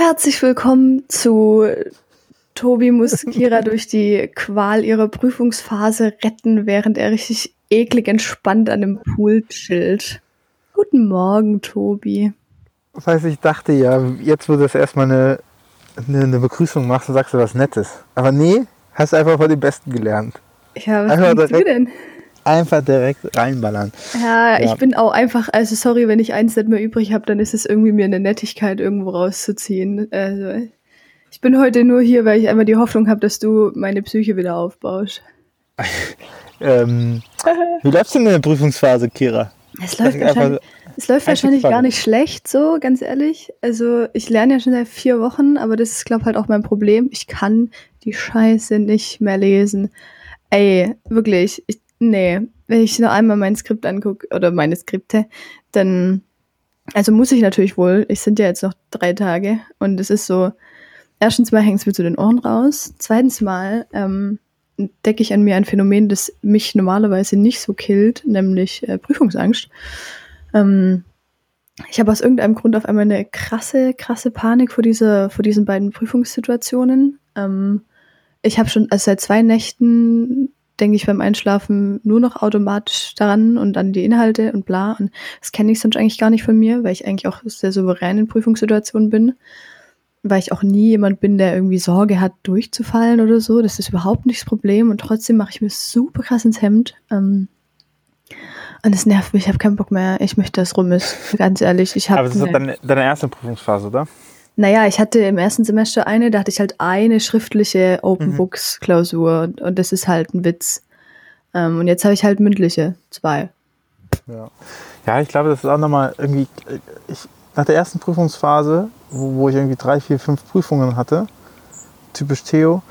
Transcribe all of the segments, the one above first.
Herzlich willkommen zu Tobi muss Kira durch die Qual ihrer Prüfungsphase retten, während er richtig eklig entspannt an dem Pool chillt. Guten Morgen, Tobi. Das heißt, ich dachte ja, jetzt wo du das erstmal eine, eine, eine Begrüßung machst, sagst du was Nettes. Aber nee, hast einfach von den Besten gelernt. Ja, was Einfach du denn? Einfach direkt reinballern. Ja, Ja. ich bin auch einfach, also sorry, wenn ich eins nicht mehr übrig habe, dann ist es irgendwie mir eine Nettigkeit irgendwo rauszuziehen. Also, ich bin heute nur hier, weil ich einmal die Hoffnung habe, dass du meine Psyche wieder aufbaust. Ähm, wie läuft's denn in der Prüfungsphase, Kira? Es läuft, wahrscheinlich, es läuft wahrscheinlich gar nicht schlecht, so ganz ehrlich. Also ich lerne ja schon seit vier Wochen, aber das ist, glaube halt auch mein Problem. Ich kann die Scheiße nicht mehr lesen. Ey, wirklich, ich, nee. Wenn ich nur einmal mein Skript angucke, oder meine Skripte, dann, also muss ich natürlich wohl, ich sind ja jetzt noch drei Tage und es ist so, erstens mal hängt es mir zu den Ohren raus, zweitens mal ähm, entdecke ich an mir ein Phänomen, das mich normalerweise nicht so killt, nämlich äh, Prüfungsangst. Ähm, ich habe aus irgendeinem Grund auf einmal eine krasse, krasse Panik vor, dieser, vor diesen beiden Prüfungssituationen. Ähm, ich habe schon, also seit zwei Nächten denke ich beim Einschlafen nur noch automatisch daran und an die Inhalte und bla. Und das kenne ich sonst eigentlich gar nicht von mir, weil ich eigentlich auch sehr souverän in Prüfungssituationen bin. Weil ich auch nie jemand bin, der irgendwie Sorge hat, durchzufallen oder so. Das ist überhaupt nicht das Problem. Und trotzdem mache ich mir super krass ins Hemd. Ähm, und es nervt mich, ich habe keinen Bock mehr. Ich möchte, dass rum ist. Ganz ehrlich, ich habe. Aber das ist deine, deine erste Prüfungsphase, oder? Naja, ich hatte im ersten Semester eine, da hatte ich halt eine schriftliche Open Books Klausur und, und das ist halt ein Witz. Ähm, und jetzt habe ich halt mündliche, zwei. Ja. Ja, ich glaube, das ist auch nochmal irgendwie. äh, Ich, nach der ersten Prüfungsphase, wo, wo ich irgendwie drei, vier, fünf Prüfungen hatte, typisch Theo,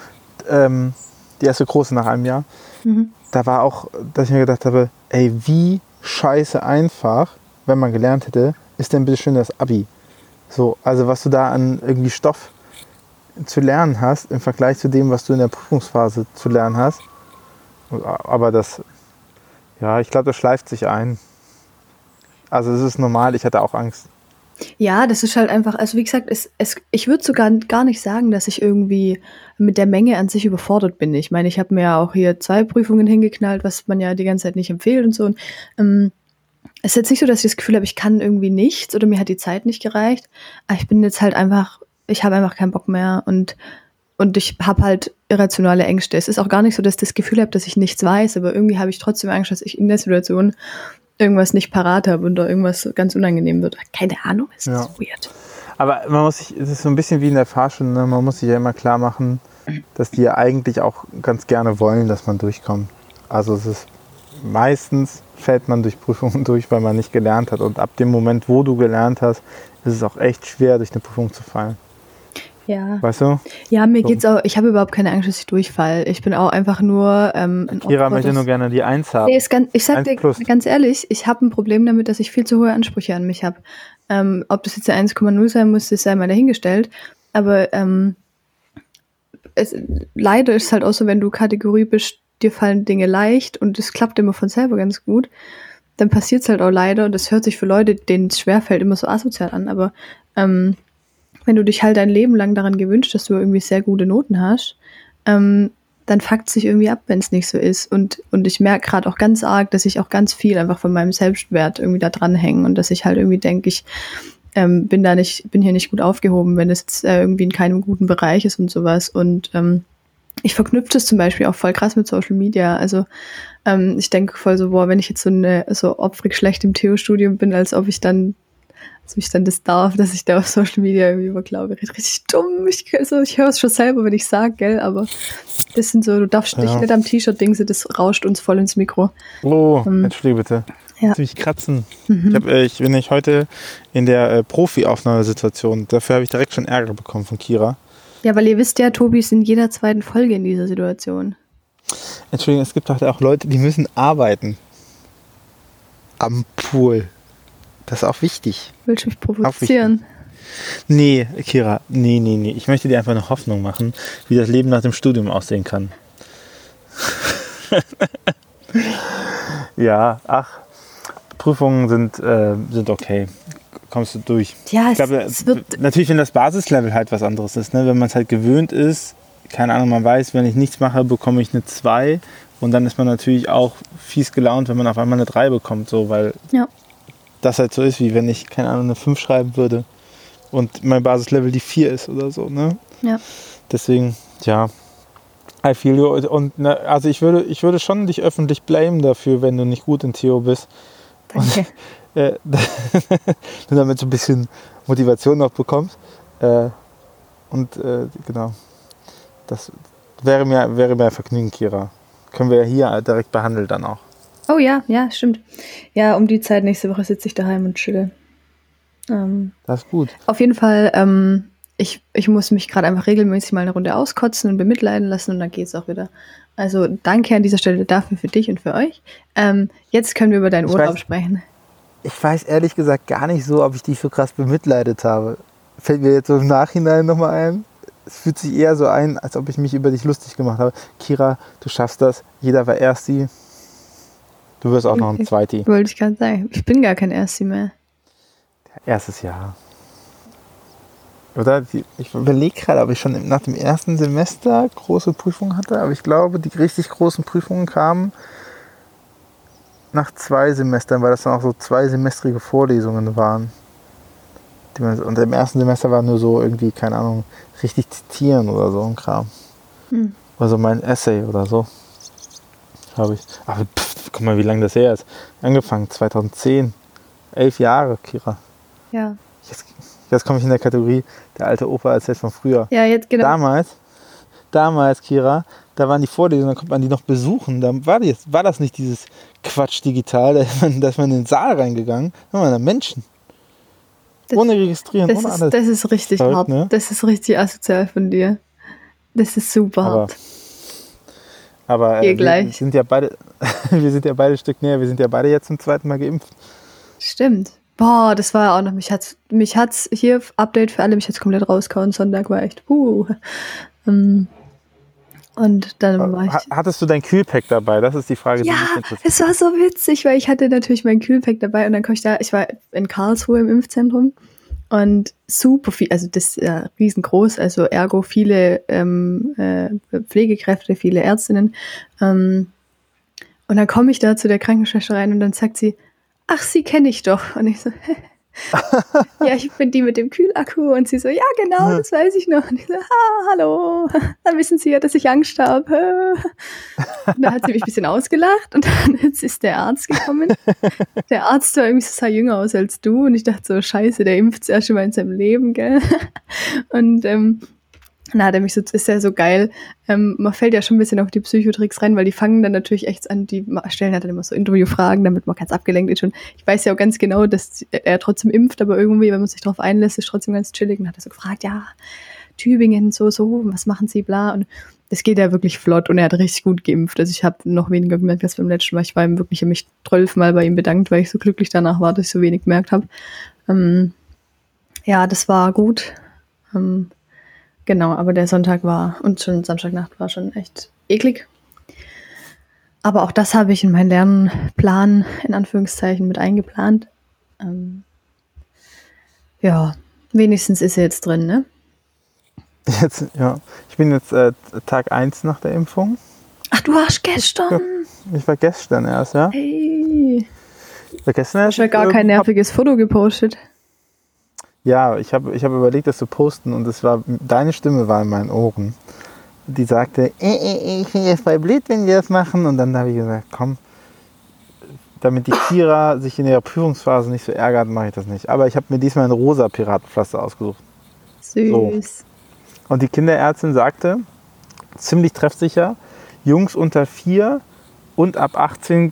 ähm, die erste große nach einem Jahr, Mhm. da war auch, dass ich mir gedacht habe, ey, wie scheiße einfach, wenn man gelernt hätte, ist denn bitte schön das Abi. So, also was du da an irgendwie Stoff zu lernen hast im Vergleich zu dem, was du in der Prüfungsphase zu lernen hast. Aber das, ja, ich glaube, das schleift sich ein. Also es ist normal, ich hatte auch Angst. Ja, das ist halt einfach, also wie gesagt, es, es, ich würde sogar gar nicht sagen, dass ich irgendwie mit der Menge an sich überfordert bin. Ich meine, ich habe mir ja auch hier zwei Prüfungen hingeknallt, was man ja die ganze Zeit nicht empfiehlt und so. Und, ähm, es ist jetzt nicht so, dass ich das Gefühl habe, ich kann irgendwie nichts oder mir hat die Zeit nicht gereicht. Aber ich bin jetzt halt einfach, ich habe einfach keinen Bock mehr und, und ich habe halt irrationale Ängste. Es ist auch gar nicht so, dass ich das Gefühl habe, dass ich nichts weiß, aber irgendwie habe ich trotzdem Angst, dass ich in der Situation irgendwas nicht parat habe und da irgendwas ganz unangenehm wird. Keine Ahnung, es Ja. ist weird. Aber man muss sich, es ist so ein bisschen wie in der Fahrschule, ne? man muss sich ja immer klar machen, dass die ja eigentlich auch ganz gerne wollen, dass man durchkommt. Also es ist meistens fällt man durch Prüfungen durch, weil man nicht gelernt hat. Und ab dem Moment, wo du gelernt hast, ist es auch echt schwer, durch eine Prüfung zu fallen. Ja. Weißt du? Ja, mir So. geht's auch, ich habe überhaupt keine Angst, dass ich durchfall. Ich bin auch einfach nur ähm, ein Kira möchte nur gerne die Eins haben. Nee, ganz, ich sag dir plus. ganz ehrlich, ich habe ein Problem damit, dass ich viel zu hohe Ansprüche an mich habe. Ähm, ob das jetzt eine 1,0 sein muss, das sei mal dahingestellt. Aber ähm, es, leider ist es halt auch so, wenn du Kategorie bist, dir fallen Dinge leicht und es klappt immer von selber ganz gut, dann passiert es halt auch leider und das hört sich für Leute, denen es schwerfällt, immer so asozial an. Aber ähm, wenn du dich halt dein Leben lang daran gewünscht, dass du irgendwie sehr gute Noten hast, ähm, dann fuckt sich irgendwie ab, wenn es nicht so ist. Und, und ich merke gerade auch ganz arg, dass ich auch ganz viel einfach von meinem Selbstwert irgendwie da dranhänge und dass ich halt irgendwie denke, ich ähm, bin da nicht, bin hier nicht gut aufgehoben, wenn es äh, irgendwie in keinem guten Bereich ist und sowas. Und ähm, ich verknüpfe das zum Beispiel auch voll krass mit Social Media. Also ähm, ich denke voll so, boah, wenn ich jetzt so eine so opfrig schlecht im Theo-Studium bin, als ob ich dann als ob ich dann das darf, dass ich da auf Social Media irgendwie über glaube. Richtig dumm. Ich, also ich höre es schon selber, wenn ich sage, gell, aber das sind so, du darfst dich Ja. nicht am T-Shirt dingse, das rauscht uns voll ins Mikro. Oh, Ähm, entschuldige bitte. ja. Mich kratzen. Mhm. Ich, hab, äh, ich bin nicht heute in der äh, Profi-Aufnahmesituation. Dafür habe ich direkt schon Ärger bekommen von Kira. Ja, weil ihr wisst ja, Tobi ist in jeder zweiten Folge in dieser Situation. Entschuldigung, es gibt halt auch Leute, die müssen arbeiten. Am Pool. Das ist auch wichtig. Willst du mich provozieren? Nee, Kira, nee, nee, nee. Ich möchte dir einfach eine Hoffnung machen, wie das Leben nach dem Studium aussehen kann. ja, ach, Prüfungen sind, äh, sind okay. Kommst du durch. Ja, Ich glaube, es wird. natürlich, wenn das Basislevel halt was anderes ist, ne? wenn man es halt gewöhnt ist, keine Ahnung, man weiß, wenn ich nichts mache, bekomme ich eine 2 und dann ist man natürlich auch fies gelaunt, wenn man auf einmal eine 3 bekommt, so, weil Ja. das halt so ist, wie wenn ich, keine Ahnung, eine 5 schreiben würde und mein Basislevel die 4 ist oder so. Ne? Ja. Deswegen, ja, I feel you. Und ne, also ich würde, ich würde schon dich öffentlich blamen dafür, wenn du nicht gut in Theo bist. Danke. Äh, du damit so ein bisschen Motivation noch bekommst. Äh, und äh, genau, das wäre mir, wäre mir ein Vergnügen, Kira. Können wir hier direkt behandeln dann auch. Oh ja, ja, stimmt. Ja, um die Zeit nächste Woche sitze ich daheim und chill. Ähm, Das ist gut. auf jeden Fall, ähm, ich, ich muss mich gerade einfach regelmäßig mal eine Runde auskotzen und bemitleiden lassen und dann geht's auch wieder. Also danke an dieser Stelle dafür für dich und für euch. Ähm, jetzt können wir über deinen Ich Urlaub weiß- sprechen. Ich weiß ehrlich gesagt gar nicht so, ob ich dich so krass bemitleidet habe. Fällt mir jetzt so im Nachhinein nochmal ein. Es fühlt sich eher so ein, als ob ich mich über dich lustig gemacht habe. Kira, du schaffst das. Jeder war Ersti. Du wirst auch noch ein Zweiti. Wollte ich gerade sagen. Ich bin gar kein Ersti mehr. Erstes Jahr. Oder? Die- Ich überlege gerade, ob ich schon nach dem ersten Semester große Prüfungen hatte. Aber ich glaube, die richtig großen Prüfungen kamen nach zwei Semestern, weil das dann auch so zwei semestrige Vorlesungen waren. Und im ersten Semester war nur so irgendwie, keine Ahnung, richtig zitieren oder so ein Kram. Hm. Oder so mein Essay oder so. Habe ich. Aber pff, guck mal, wie lange das her ist. Angefangen 2010. Elf Jahre, Kira. Ja. Jetzt, jetzt komme ich in der Kategorie, der alte Opa erzählt von früher. Ja, jetzt genau. Damals, damals, Kira, da waren die Vorlesungen, da konnte man die noch besuchen. Da war, die, war das nicht dieses Quatsch digital, da ist man, da ist man in den Saal reingegangen, da waren da Menschen. Das- ohne registrieren, Das ohne ist, alles. das ist richtig Verrückt, hart. ne? Das ist richtig asozial von dir. Das ist super aber hart. aber äh, wir sind ja beide, wir sind ja beide ein Stück näher, wir sind ja beide jetzt zum zweiten Mal geimpft. Stimmt. Boah, das war ja auch noch, mich hat's, mich hat's hier, Update für alle, mich hat's komplett rausgehauen. Sonntag war echt, puh. Ähm, Und dann war ich. Ha- Hattest du dein Kühlpack dabei? Das ist die Frage, die Ja, mich interessiert. es war so witzig, weil ich hatte natürlich mein Kühlpack dabei und dann komme ich da, ich war in Karlsruhe im Impfzentrum und super viel, also das ist ja riesengroß, also ergo viele ähm, äh, Pflegekräfte, viele Ärztinnen. Ähm, und dann komme ich da zu der Krankenschwester rein und dann sagt sie, ach, sie kenne ich doch. Und ich so, ja, ich bin die mit dem Kühlakku. Und sie so, ja, genau, das weiß ich noch. Und ich so, ah, hallo, dann wissen Sie ja, dass ich Angst habe. Und dann hat sie mich ein bisschen ausgelacht und dann jetzt ist der Arzt gekommen. Der Arzt war irgendwie so sah jünger aus als du und ich dachte so, scheiße, der impft das erste Mal in seinem Leben, gell? Und ähm, dann hat er mich so, ist ja so geil. Ähm, man fällt ja schon ein bisschen auf die Psychotricks rein, weil die fangen dann natürlich echt an, die stellen halt dann immer so Interviewfragen, damit man ganz abgelenkt ist. Und ich weiß ja auch ganz genau, dass er trotzdem impft, aber irgendwie, wenn man sich darauf einlässt, ist trotzdem ganz chillig. Und hat er so gefragt, ja, Tübingen, so, so, was machen Sie, bla. Und das geht ja wirklich flott und er hat richtig gut geimpft. Also ich habe noch weniger gemerkt als beim letzten Mal. Ich war ihm wirklich, mich zwölfmal bei ihm bedankt, weil ich so glücklich danach war, dass ich so wenig gemerkt habe. Ähm, ja, das war gut. Ähm, genau, aber der Sonntag war und schon Samstagnacht war schon echt eklig. Aber auch das habe ich in meinen Lernplan in Anführungszeichen mit eingeplant. Ähm, ja, wenigstens ist er jetzt drin, ne? Jetzt, ja. Ich bin jetzt äh, Tag 1 nach der Impfung. Ach, du warst gestern. Ich war gestern erst, ja. Hey. Ich war gestern erst. Ich habe gar äh, kein nerviges Foto gepostet. Ja, ich habe ich hab überlegt, das zu posten und es war deine Stimme war in meinen Ohren. Die sagte, äh, äh, ich finde das voll blöd, wenn wir das machen. Und dann habe ich gesagt, komm, damit die Kira sich in ihrer Prüfungsphase nicht so ärgert, mache ich das nicht. Aber ich habe mir diesmal ein rosa Piratenpflaster ausgesucht. Süß. Und die Kinderärztin sagte, ziemlich treffsicher, Jungs unter 4 und ab 18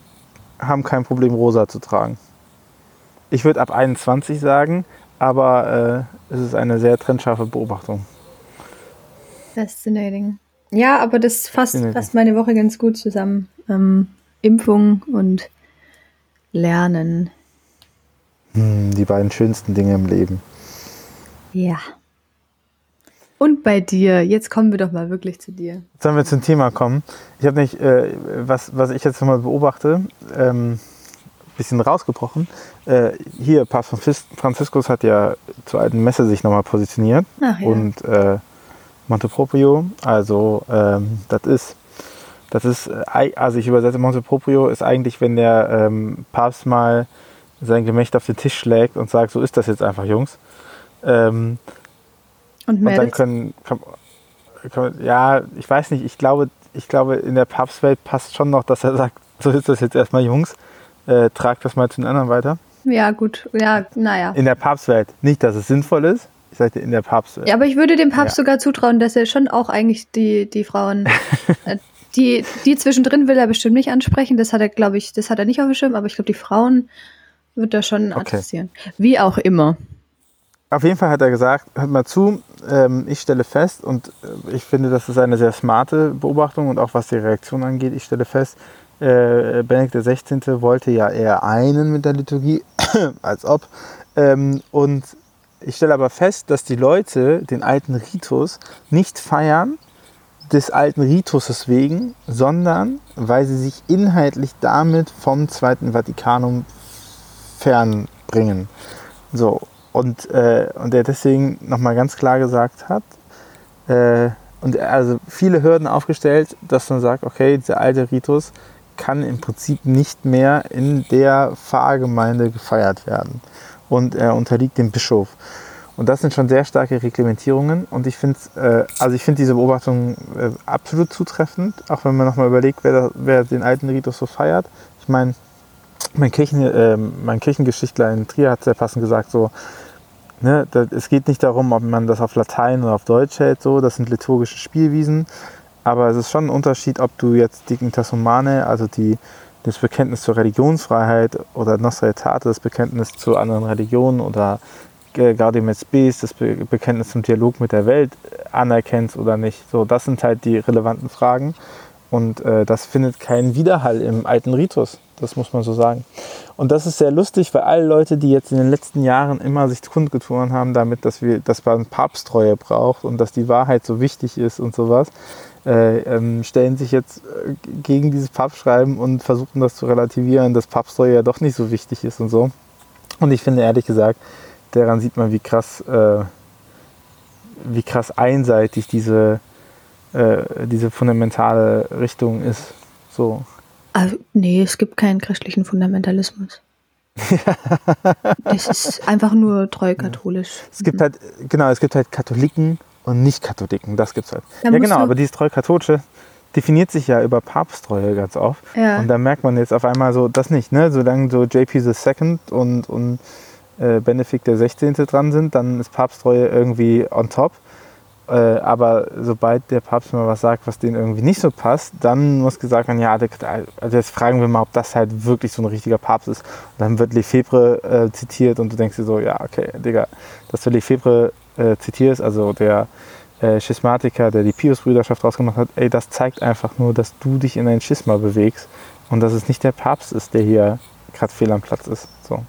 haben kein Problem, rosa zu tragen. Ich würde ab 21 sagen, aber äh, es ist eine sehr trennscharfe Beobachtung. Fascinating. Ja, aber das fasst, fasst meine Woche ganz gut zusammen. Ähm, Impfung und Lernen. Hm, die beiden schönsten Dinge im Leben. Ja. Und bei dir, jetzt kommen wir doch mal wirklich zu dir. Sollen wir zum Thema kommen? Ich habe nicht, äh, was, was ich jetzt nochmal beobachte, ähm, bisschen rausgebrochen. Äh, hier, Papst Franzis- Franziskus hat ja zur alten Messe sich nochmal positioniert. Ach ja. Und äh, Monteproprio, also ähm, das ist, das ist, äh, also ich übersetze Monteproprio ist eigentlich, wenn der ähm, Papst mal sein Gemächt auf den Tisch schlägt und sagt, so ist das jetzt einfach, Jungs. Ähm, Und und dann können, kann, kann, ja, ich weiß nicht, ich glaube, ich glaube, in der Papstwelt passt schon noch, dass er sagt, so ist das jetzt erstmal, Jungs, äh, tragt das mal zu den anderen weiter. Ja, gut. Ja, naja. In der Papstwelt. Nicht, dass es sinnvoll ist, ich sagte in der Papstwelt. Ja, aber ich würde dem Papst Ja. sogar zutrauen, dass er schon auch eigentlich die, die Frauen, äh, die, die zwischendrin will er bestimmt nicht ansprechen. Das hat er, glaube ich, das hat er nicht auf dem Schirm, aber ich glaube, die Frauen wird er schon Okay. adressieren. Wie auch immer. Auf jeden Fall hat er gesagt, hört mal zu, ähm, ich stelle fest, und äh, ich finde, das ist eine sehr smarte Beobachtung und auch was die Reaktion angeht, ich stelle fest, äh, Benedikt XVI. wollte ja eher einen mit der Liturgie, als ob. Ähm, und ich stelle aber fest, dass die Leute den alten Ritus nicht feiern, des alten Rituses wegen, sondern weil sie sich inhaltlich damit vom Zweiten Vatikanum fernbringen. So, und, äh, und er deswegen nochmal ganz klar gesagt hat, äh, und also viele Hürden aufgestellt, dass man sagt, okay, dieser alte Ritus kann im Prinzip nicht mehr in der Pfarrgemeinde gefeiert werden. Und er unterliegt dem Bischof. Und das sind schon sehr starke Reglementierungen. Und ich finde äh, also ich diese Beobachtung äh, absolut zutreffend, auch wenn man nochmal überlegt, wer, da, wer den alten Ritus so feiert. Ich meine, mein, Kirchen, äh, mein Kirchengeschichtler in Trier hat sehr passend gesagt, so, ne, da, es geht nicht darum, ob man das auf Latein oder auf Deutsch hält, so, das sind liturgische Spielwiesen, aber es ist schon ein Unterschied, ob du jetzt Dignitas Humanae, also die, das Bekenntnis zur Religionsfreiheit oder Nostra Aetate, das Bekenntnis zu anderen Religionen oder äh, Gaudium et Spes, das Be Bekenntnis zum Dialog mit der Welt äh, anerkennst oder nicht. So, das sind halt die relevanten Fragen. Und äh, das findet keinen Widerhall im alten Ritus. Das muss man so sagen. Und das ist sehr lustig, weil alle Leute, die jetzt in den letzten Jahren immer sich kundgetan haben damit, dass, wir, dass man Papsttreue braucht und dass die Wahrheit so wichtig ist und sowas, äh, ähm, stellen sich jetzt äh, gegen dieses Papstschreiben und versuchen das zu relativieren, dass Papsttreue ja doch nicht so wichtig ist und so. Und ich finde ehrlich gesagt, daran sieht man, wie krass, äh, wie krass einseitig diese, äh, diese fundamentale Richtung ist. So. Also, nee, es gibt keinen christlichen Fundamentalismus. das ist einfach nur treu katholisch. Es gibt halt, genau, es gibt halt Katholiken und Nicht-Katholiken, das gibt's halt. Da ja, genau, aber dieses Treu-Katholische definiert sich ja über Papsttreue ganz oft. Ja. Und da merkt man jetzt auf einmal so, das nicht, ne? Solange so JP II und, und äh, Benedikt der 16. dran sind, dann ist Papsttreue irgendwie on top. Äh, aber sobald der Papst mal was sagt, was denen irgendwie nicht so passt, dann muss gesagt werden, ja, also jetzt fragen wir mal, ob das halt wirklich so ein richtiger Papst ist. Und dann wird Lefebvre äh, zitiert und du denkst dir so, ja, okay, Digga, dass du Lefebvre äh, zitierst, also der äh, Schismatiker, der die Pius-Brüderschaft rausgemacht hat, ey, das zeigt einfach nur, dass du dich in ein Schisma bewegst und dass es nicht der Papst ist, der hier gerade fehl am Platz ist. So.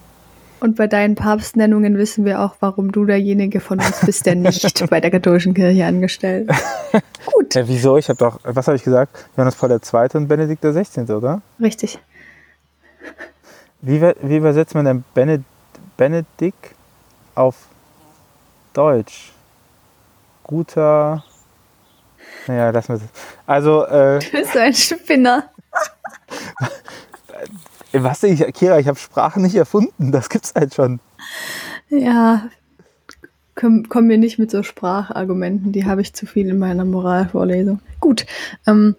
Und bei deinen Papstnennungen wissen wir auch, warum du derjenige von uns bist, der nicht bei der katholischen Kirche angestellt ist. Gut, Ja, wieso? Ich habe doch, was habe ich gesagt? Johannes Paul II. und Benedikt der 16., oder? richtig. Wie, wie übersetzt man denn Bened Benedikt auf Deutsch? Guter. Naja, lassen wir es. Also, äh, Du bist ein Spinner. Was ich, Kira, ich habe Sprache nicht erfunden. Das gibt's halt schon. Ja, komm, komm mir nicht mit so Sprachargumenten, die habe ich zu viel in meiner Moralvorlesung. Gut, ähm,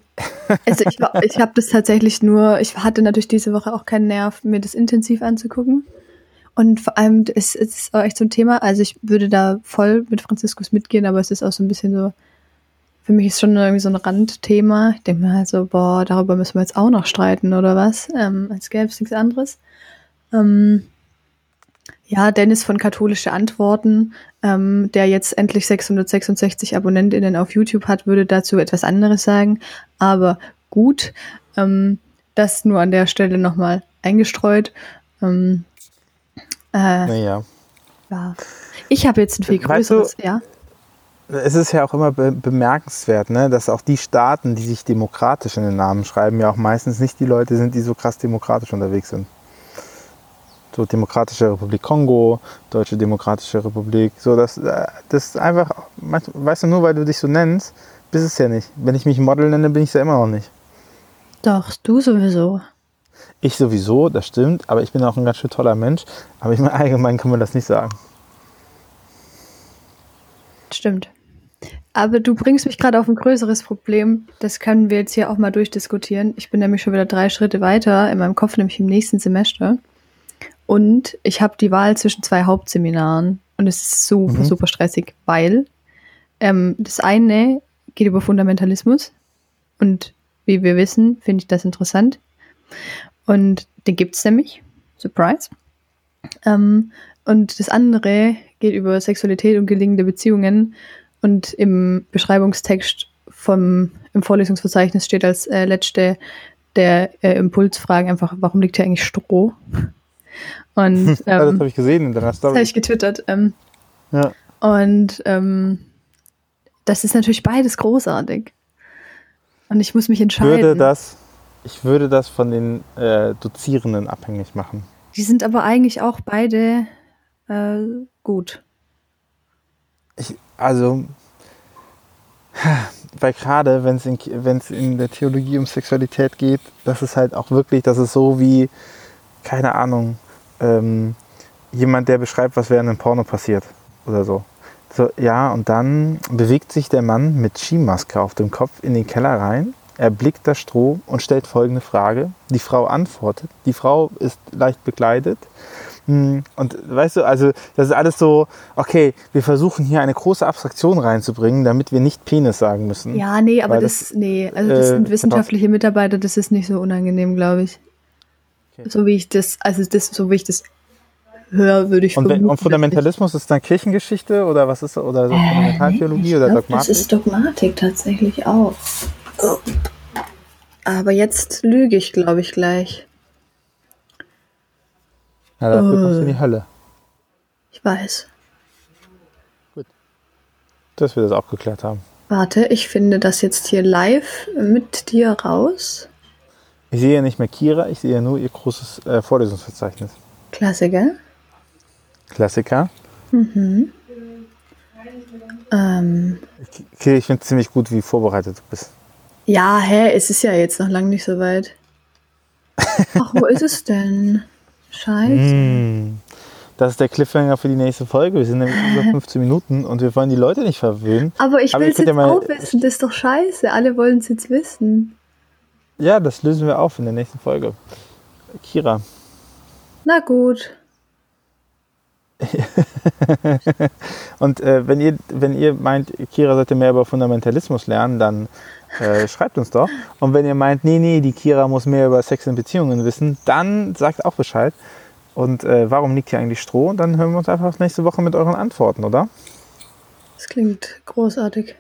also ich, ich habe das tatsächlich nur, ich hatte natürlich diese Woche auch keinen Nerv, mir das intensiv anzugucken. Und vor allem, es, es ist auch echt so ein Thema, also ich würde da voll mit Franziskus mitgehen, aber es ist auch so ein bisschen so, für mich ist schon irgendwie so ein Randthema. Ich denke mir halt so, boah, darüber müssen wir jetzt auch noch streiten oder was, ähm, als gäbe es nichts anderes. Ähm, ja, Dennis von Katholische Antworten, ähm, der jetzt endlich 666 AbonnentInnen auf YouTube hat, würde dazu etwas anderes sagen. Aber gut, ähm, das nur an der Stelle nochmal eingestreut. Ähm, äh, Naja. ja. Ich habe jetzt ein viel Weißt du- größeres, ja. Es ist ja auch immer be bemerkenswert, ne, dass auch die Staaten, die sich demokratisch in den Namen schreiben, ja auch meistens nicht die Leute sind, die so krass demokratisch unterwegs sind. so Demokratische Republik Kongo, Deutsche Demokratische Republik, so das, äh, das ist einfach, weißt du, nur weil du dich so nennst, bist es ja nicht. Wenn ich mich Model nenne, bin ich es ja immer noch nicht. Doch, du sowieso. Ich sowieso, das stimmt, aber ich bin auch ein ganz schön toller Mensch. Aber ich meine, allgemein kann man das nicht sagen. Stimmt. Aber du bringst mich gerade auf ein größeres Problem. Das können wir jetzt hier auch mal durchdiskutieren. Ich bin nämlich schon wieder drei Schritte weiter in meinem Kopf, nämlich im nächsten Semester. Und ich habe die Wahl zwischen zwei Hauptseminaren. Und es ist super, mhm. super stressig, weil ähm, das eine geht über Fundamentalismus. Und wie wir wissen, finde ich das interessant. Und den gibt es nämlich. Surprise. Ähm, und das andere geht über Sexualität und gelingende Beziehungen. Und im Beschreibungstext vom, im Vorlesungsverzeichnis steht als äh, letzte der äh, Impulsfragen einfach, warum liegt hier eigentlich Stroh? Und, ähm, ja, das habe ich gesehen in deiner Story. Das habe ich getwittert. Ähm, ja. Und ähm, das ist natürlich beides großartig. Und ich muss mich entscheiden. Würde das, ich würde das von den äh, Dozierenden abhängig machen. Die sind aber eigentlich auch beide äh, gut. Ich, also, weil gerade, wenn es in, in der Theologie um Sexualität geht, das ist halt auch wirklich, das ist so wie, keine Ahnung, ähm, jemand, der beschreibt, was während einem Porno passiert oder so. So, ja, und dann bewegt sich der Mann mit Skimaske auf dem Kopf in den Keller rein. Er blickt das Stroh und stellt folgende Frage. Die Frau antwortet. Die Frau ist leicht bekleidet. Hm, und weißt du, also das ist alles so, okay, wir versuchen hier eine große Abstraktion reinzubringen, damit wir nicht Penis sagen müssen. Ja, nee, aber das, das, nee, also das äh, sind wissenschaftliche Mitarbeiter, das ist nicht so unangenehm, glaube ich. Okay. So wie ich das, also das, so wie ich das höre, würde ich und, vermuten, und Fundamentalismus ist dann Kirchengeschichte oder was ist oder so äh, Fundamentaltheologie oder glaub, Dogmatik? Das ist Dogmatik tatsächlich auch. Aber jetzt lüge ich, glaube ich, gleich. Ja, dafür uh, kommst du in die Hölle. Ich weiß. Gut. Dass wir das auch geklärt haben. Warte, ich finde das jetzt hier live mit dir raus. Ich sehe ja nicht mehr Kira, ich sehe ja nur ihr großes äh, Vorlesungsverzeichnis. Klassiker. Klassiker. Mhm. Ähm. Okay, ich finde es ziemlich gut, wie vorbereitet du bist. Ja, hä, es ist ja jetzt noch lange nicht so weit. Ach, wo ist es denn? Scheiße. Mm, das ist der Cliffhanger für die nächste Folge. Wir sind nämlich über 15 Minuten und wir wollen die Leute nicht verwöhnen. Aber ich will es jetzt ja auch wissen. Das ist doch scheiße. Alle wollen es jetzt wissen. Ja, das lösen wir auf in der nächsten Folge. Kira. Na gut. und äh, wenn, ihr, wenn ihr meint, Kira sollte mehr über Fundamentalismus lernen, dann äh, schreibt uns doch. Und wenn ihr meint, nee, nee, die Kira muss mehr über Sex und Beziehungen wissen, dann sagt auch Bescheid. Und äh, warum liegt hier eigentlich Stroh? Und dann hören wir uns einfach nächste Woche mit euren Antworten, oder? Das klingt großartig.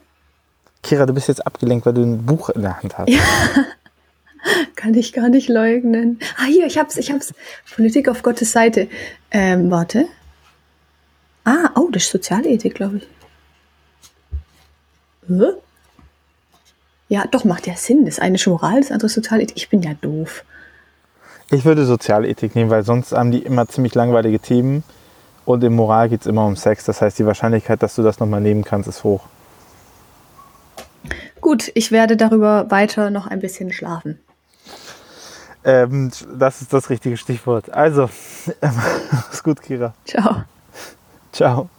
Kira, du bist jetzt abgelenkt, weil du ein Buch in der Hand hast. Ja. Kann ich gar nicht leugnen. Ah, hier, ich hab's, ich hab's. Politik auf Gottes Seite. Ähm, warte. Ah, oh, das ist Sozialethik, glaube ich. Hä? Ja, doch, macht ja Sinn. Das eine ist Moral, das andere ist Sozialethik. Ich bin ja doof. Ich würde Sozialethik nehmen, weil sonst haben die immer ziemlich langweilige Themen. Und in Moral geht es immer um Sex. Das heißt, die Wahrscheinlichkeit, dass du das nochmal nehmen kannst, ist hoch. Gut, ich werde darüber weiter noch ein bisschen schlafen. Ähm, das ist das richtige Stichwort. Also, mach's gut, Kira. Ciao. Ciao.